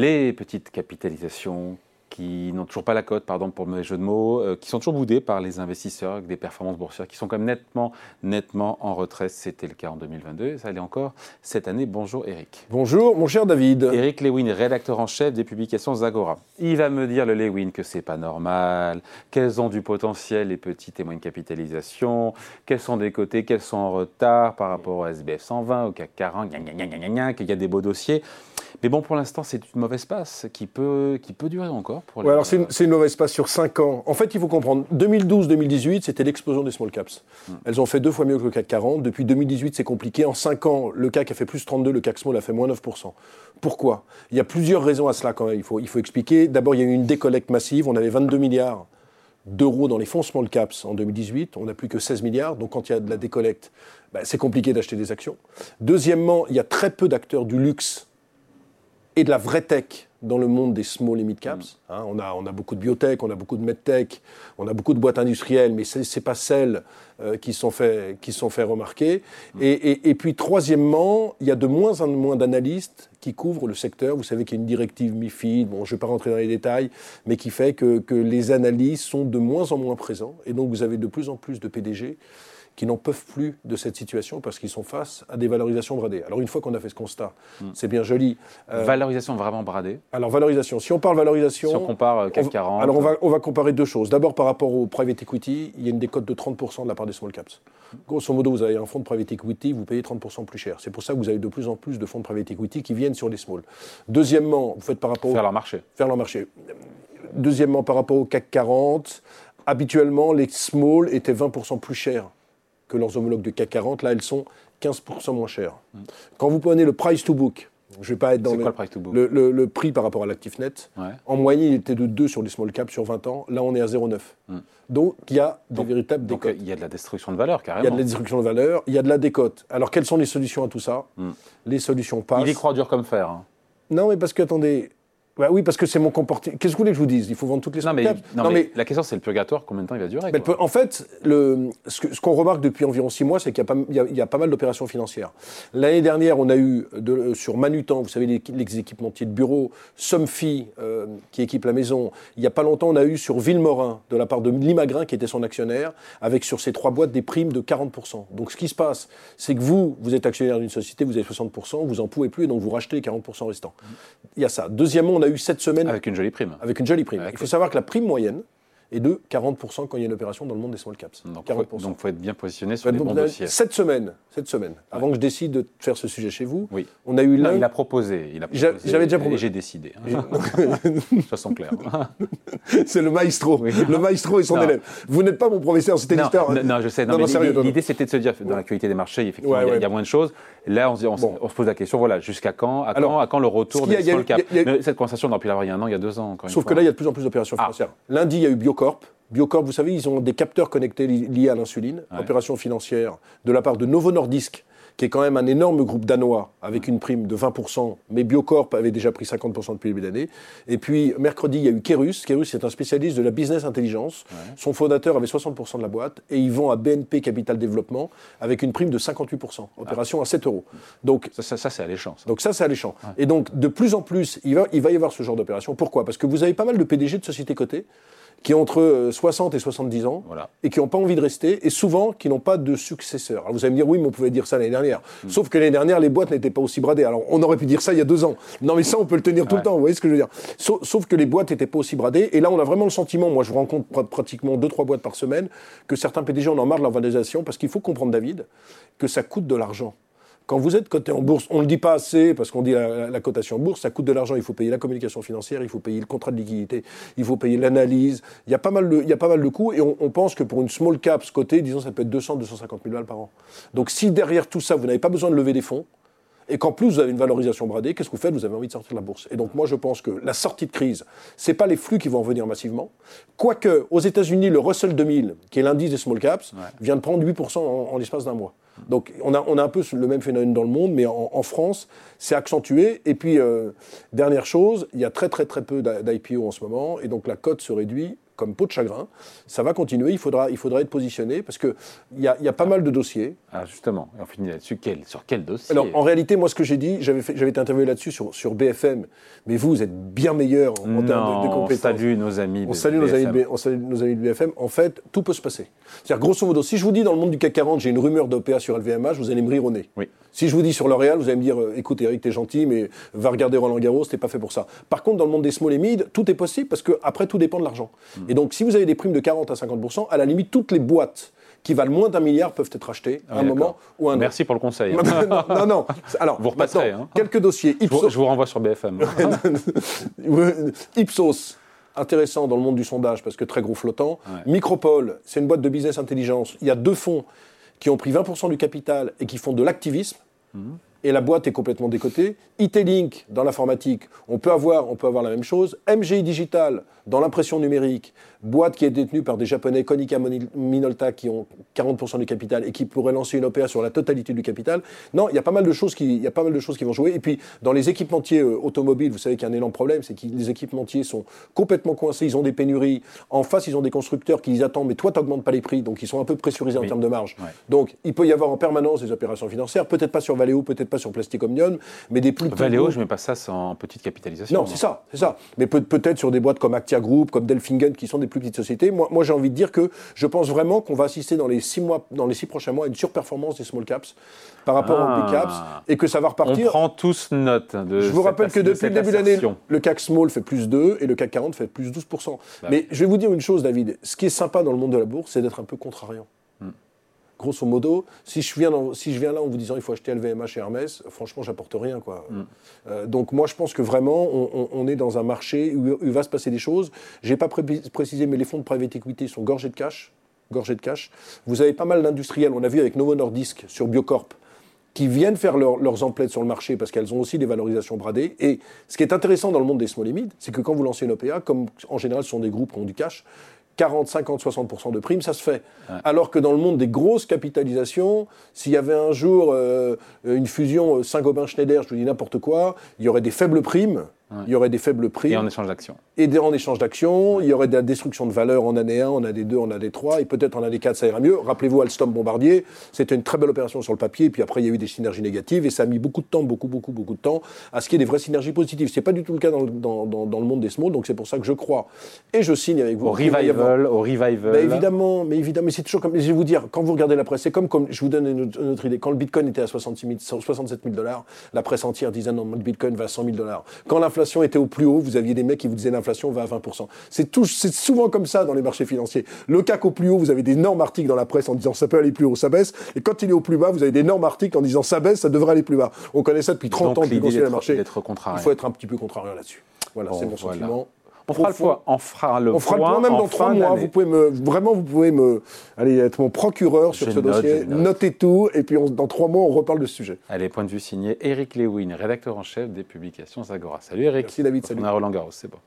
les petites capitalisations qui n'ont toujours pas la cote, pardon pour le mauvais jeu de mots, euh, qui sont toujours boudés par les investisseurs avec des performances boursières qui sont quand même nettement, nettement en retrait. C'était le cas en 2022 et ça allait encore cette année. Bonjour Eric. Bonjour mon cher David. Eric Lewin, rédacteur en chef des publications Zagora. Il va me dire le Lewin que c'est pas normal, qu'elles ont du potentiel les petits témoins de capitalisation, qu'elles sont des côtés, qu'elles sont en retard par rapport au SBF 120, au CAC 40, qu'il y a des beaux dossiers. Mais bon, pour l'instant, c'est une mauvaise passe qui peut, qui peut durer encore. Pour alors c'est une, mauvaise passe sur 5 ans. En fait, il faut comprendre, 2012-2018, c'était l'explosion des small caps. Hmm. Elles ont fait deux fois mieux que le CAC 40. Depuis 2018, c'est compliqué. En 5 ans, le CAC a fait plus 32, le CAC small a fait moins 9%. Pourquoi? Il y a plusieurs raisons à cela quand même, il faut, il faut expliquer. D'abord, il y a eu une décollecte massive. On avait 22 milliards d'euros dans les fonds small caps en 2018. On n'a plus que 16 milliards. Donc quand il y a de la décollecte, bah, c'est compliqué d'acheter des actions. Deuxièmement, il y a très peu d'acteurs du luxe et de la vraie tech dans le monde des small et mid caps. Mm. Hein, on, a, on a beaucoup de biotech, on a beaucoup de medtech, on a beaucoup de boîtes industrielles, mais ce n'est pas celles euh, qui, sont fait, qui sont fait remarquer. Mm. Et, et, puis, troisièmement, il y a de moins en moins d'analystes qui couvrent le secteur. Vous savez qu'il y a une directive MIFID, bon, je ne vais pas rentrer dans les détails, mais qui fait que, que les analystes sont de moins en moins présents. Et donc, vous avez de plus en plus de PDG qui n'en peuvent plus de cette situation parce qu'ils sont face à des valorisations bradées. Alors une fois qu'on a fait ce constat, hmm. c'est bien joli. Euh, valorisation vraiment bradée Alors valorisation, si on parle valorisation... Si on compare euh, CAC 40... alors on va, on va comparer deux choses. D'abord par rapport au private equity, il y a une décote de 30% de la part des small caps. Grosso modo, vous avez un fonds de private equity, vous payez 30% plus cher. C'est pour ça que vous avez de plus en plus de fonds de private equity qui viennent sur les small. Deuxièmement, vous faites par rapport... Faire leur marché. Faire leur marché. Deuxièmement, par rapport au CAC 40, habituellement, les small étaient 20% plus chers que leurs homologues de CAC 40. Là, elles sont 15% moins chères. Quand vous prenez le price to book, je ne vais pas être dans le, le, prix par rapport à l'actif net. En moyenne, il était de 2 sur les small caps sur 20 ans. Là, on est à 0,9. Hmm. Donc, il y a des véritables décotes. il y a de la destruction de valeur, carrément. Il y a de la destruction de valeur, il y a de la décote. Alors, quelles sont les solutions à tout ça? Hmm. Les solutions passent. Il y croit dur comme fer. Hein. Non, mais parce que, attendez, bah oui, parce que c'est mon comportement. Qu'est-ce que vous voulez que je vous dise? Il faut vendre toutes les non, mais, non, mais, la question, c'est le purgatoire. Combien de temps il va durer En fait, le, ce qu'on remarque depuis environ six mois, c'est qu'il y, a pas mal d'opérations financières. L'année dernière, on a eu de, sur Manutan, vous savez, les, les équipementiers de bureau, Somfy, euh, qui équipe la maison. Il n'y a pas longtemps, on a eu sur Villemorin, de la part de Limagrin, qui était son actionnaire, avec sur ces trois boîtes des primes de 40%. Donc ce qui se passe, c'est que vous, vous êtes actionnaire d'une société, vous avez 60%, vous en pouvez plus, et donc vous rachetez les 40% restants. Il y a ça. Deuxièmement, on a eu cette semaine. Avec une jolie prime. Avec une jolie prime. Il faut savoir que la prime moyenne, et de 40% quand il y a une opération dans le monde des small caps. Donc, il faut être bien positionné sur les bons dossiers. Cette semaine, cette semaine avant que je décide de faire ce sujet chez vous, oui. on a eu là. Il a proposé. J'avais déjà proposé. Et j'ai décidé. Hein. façon claire. C'est le maestro. Le maestro et son élève. Vous n'êtes pas mon professeur, c'était l'histoire. Non, je sais. L'idée, c'était de se dire, dans l'actualité des marchés, effectivement, il y, a moins de choses. Là, on, se pose la question, voilà, jusqu'à quand, à quand, à quand le retour des small caps Cette conversation, on aurait pu l'avoir il y a un an, il y a deux ans. Sauf que là, il y a de plus en plus d'opérations ah. financières. Lundi, il y a eu Biocorp. Biocorp, vous savez, ils ont des capteurs connectés liés à l'insuline, opération financière de la part de Novo Nordisk, qui est quand même un énorme groupe danois avec une prime de 20%, mais Biocorp avait déjà pris 50% depuis le début d'année. Et puis mercredi, il y a eu Kerus. Kerus, c'est un spécialiste de la business intelligence. Son fondateur avait 60% de la boîte et ils vont à BNP Capital Développement avec une prime de 58%, opération à 7 euros. Donc ça, ça, c'est alléchant. Donc ça, c'est alléchant. Et donc de plus en plus, il va, il va y avoir ce genre d'opération. Pourquoi? Parce que vous avez pas mal de PDG de sociétés cotées qui ont entre 60 euh, et 70 ans et qui n'ont pas envie de rester et souvent qui n'ont pas de successeur. Alors vous allez me dire, oui, mais on pouvait dire ça l'année dernière. Hmm. Sauf que l'année dernière, les boîtes n'étaient pas aussi bradées. Alors on aurait pu dire ça il y a deux ans. Non, mais ça, on peut le tenir tout le temps. Vous voyez ce que je veux dire sauf, que les boîtes n'étaient pas aussi bradées. Et là, on a vraiment le sentiment, moi je rencontre pratiquement deux, trois boîtes par semaine, que certains PDG en ont marre de leur valorisation parce qu'il faut comprendre, David, que ça coûte de l'argent. Quand vous êtes coté en bourse, on ne le dit pas assez parce qu'on dit la, cotation en bourse, ça coûte de l'argent. Il faut payer la communication financière, il faut payer le contrat de liquidité, il faut payer l'analyse. Il y a pas mal de, il y a pas mal de coûts et on, pense que pour une small cap côté, disons, ça peut être 200, 250 000 balles par an. Donc si derrière tout ça, vous n'avez pas besoin de lever des fonds, et qu'en plus vous avez une valorisation bradée, qu'est-ce que vous faites? Vous avez envie de sortir de la bourse. Et donc moi je pense que la sortie de crise, c'est pas les flux qui vont revenir massivement. Quoique aux États-Unis, le Russell 2000, qui est l'indice des small caps, vient de prendre 8% en, l'espace d'un mois. Donc on a, on a un peu le même phénomène dans le monde, mais en, France, c'est accentué. Et puis, euh, dernière chose, il y a très très très peu d'IPO en ce moment, et donc la cote se réduit comme peau de chagrin. Ça va continuer. Il faudra, il faudra être positionné parce qu'il y a, y a pas mal de dossiers. Ah, justement. on finit là-dessus. Quel, sur quel dossier? Alors, en réalité, moi, ce que j'ai dit, j'avais, j'avais été interviewé là-dessus sur, sur BFM. Mais vous, vous êtes bien meilleur en, termes de, compétences. On salue nos amis. On salue nos amis, de, on salue nos amis de BFM. En fait, tout peut se passer. C'est-à-dire, grosso modo, si je vous dis dans le monde du CAC 40, j'ai une rumeur d'OPA sur LVMH, vous allez me rire au nez. Oui. Si je vous dis sur L'Oréal, vous allez me dire, euh, écoute Eric, t'es gentil, mais va regarder Roland Garros, t'es pas fait pour ça. Par contre, dans le monde des small et mid, tout est possible parce que après tout dépend de l'argent. Hmm. Et donc, si vous avez des primes de 40 à 50% à la limite, toutes les boîtes qui valent moins d'un milliard peuvent être achetées à un moment ou à un autre. Merci pour le conseil. non, non, Alors, vous repassez. Hein. Quelques dossiers. Ipsos... Je, vous, renvoie sur BFM. Ipsos, intéressant dans le monde du sondage parce que très gros flottant. Micropole, c'est une boîte de business intelligence. Il y a deux fonds qui ont pris 20% du capital et qui font de l'activisme. Mhm et la boîte est complètement décotée. IT-Link, dans l'informatique, on peut avoir, on peut avoir la même chose. MGI Digital, dans l'impression numérique, boîte qui est détenue par des Japonais, Konica Minolta, qui ont 40% du capital et qui pourraient lancer une OPA sur la totalité du capital. Non, il y a pas mal de choses qui, il y a pas mal de choses qui vont jouer. Et puis, dans les équipementiers euh, automobiles, vous savez qu'il y a un énorme problème, c'est que les équipementiers sont complètement coincés, ils ont des pénuries. En face, ils ont des constructeurs qui attendent, mais toi, tu n'augmentes pas les prix, donc ils sont un peu pressurisés en termes de marge. Donc, il peut y avoir en permanence des opérations financières, peut-être pas sur Valeo, peut-être pas sur Plastic Omnium, mais des plus Valeo, je mets pas ça sans petite capitalisation. Non, c'est ça, c'est ça. Mais peut-être sur des boîtes comme Actia Group, comme Delfingen, qui sont des plus petites sociétés. Moi, moi j'ai envie de dire que je pense vraiment qu'on va assister dans les six mois, dans les six prochains mois, à une surperformance des small caps par rapport aux big caps ah. et que ça va repartir. On prend tous note de. Je vous rappelle que depuis le début de l'année, le CAC Small fait plus 2 et le CAC 40 fait plus 12 bah Mais je vais vous dire une chose, David. Ce qui est sympa dans le monde de la bourse, c'est d'être un peu contrariant. Grosso modo, si je, viens si je viens là en vous disant il faut acheter LVMH et Hermès, franchement, j'apporte rien. Quoi. Hmm. Euh, donc moi, je pense que vraiment, on, est dans un marché où, il va se passer des choses. Je n'ai pas précisé, mais les fonds de private equity sont gorgés de cash. Gorgés de cash. Vous avez pas mal d'industriels. On a vu avec Novo Nordisk sur Biocorp qui viennent faire leurs emplettes sur le marché parce qu'elles ont aussi des valorisations bradées. Et ce qui est intéressant dans le monde des small limits, c'est que quand vous lancez une OPA, comme en général ce sont des groupes qui ont du cash, 40, 50, 60% de primes, ça se fait. Alors que dans le monde des grosses capitalisations, s'il y avait un jour euh, une fusion euh, Saint-Gobain-Schneider, je vous dis n'importe quoi, il y aurait des faibles primes, il y aurait des faibles prix. Et en échange d'actions. Et en échange d'actions, il y aurait de la destruction de valeur en année 1, en année 2, en année 3, et peut-être en année 4, ça ira mieux. Rappelez-vous Alstom Bombardier, c'était une très belle opération sur le papier, et puis après, il y a eu des synergies négatives, et ça a mis beaucoup de temps, beaucoup, beaucoup, beaucoup de temps, à ce qu'il y ait des vraies synergies positives. Ce n'est pas du tout le cas dans, dans, dans, le monde des small, donc c'est pour ça que je crois, et je signe avec vous. Au revival, au revival. Mais évidemment, mais évidemment, mais c'est toujours comme, je vais vous dire, quand vous regardez la presse, c'est comme, comme, je vous donne une autre, idée, quand le bitcoin était à 66 000, 67 000 dollars, la presse entière disait non, le bitcoin va à 100 000 dollars. Quand l'inflation était au plus haut, vous aviez des mecs qui vous disaient l'inflation va à 20%. C'est, c'est souvent comme ça dans les marchés financiers. Le CAC au plus haut, vous avez d'énormes articles dans la presse en disant ça peut aller plus haut, ça baisse. Et quand il est au plus bas, vous avez d'énormes articles en disant ça baisse, ça devrait aller plus bas. On connaît ça depuis 30 ans depuis le marché. Il faut être un petit peu contrariant là-dessus. Voilà, c'est mon sentiment. On fera, le point. on fera le on fera le point même dans trois mois. Vous pouvez me, vraiment, vous pouvez me, allez, être mon procureur sur ce dossier. Notez tout, et puis dans trois mois, on reparle de ce sujet. Allez, point de vue signé Eric Lewin, rédacteur en chef des publications Zagora. Salut Eric. Merci David. Salut. On a Roland Garros, c'est bon.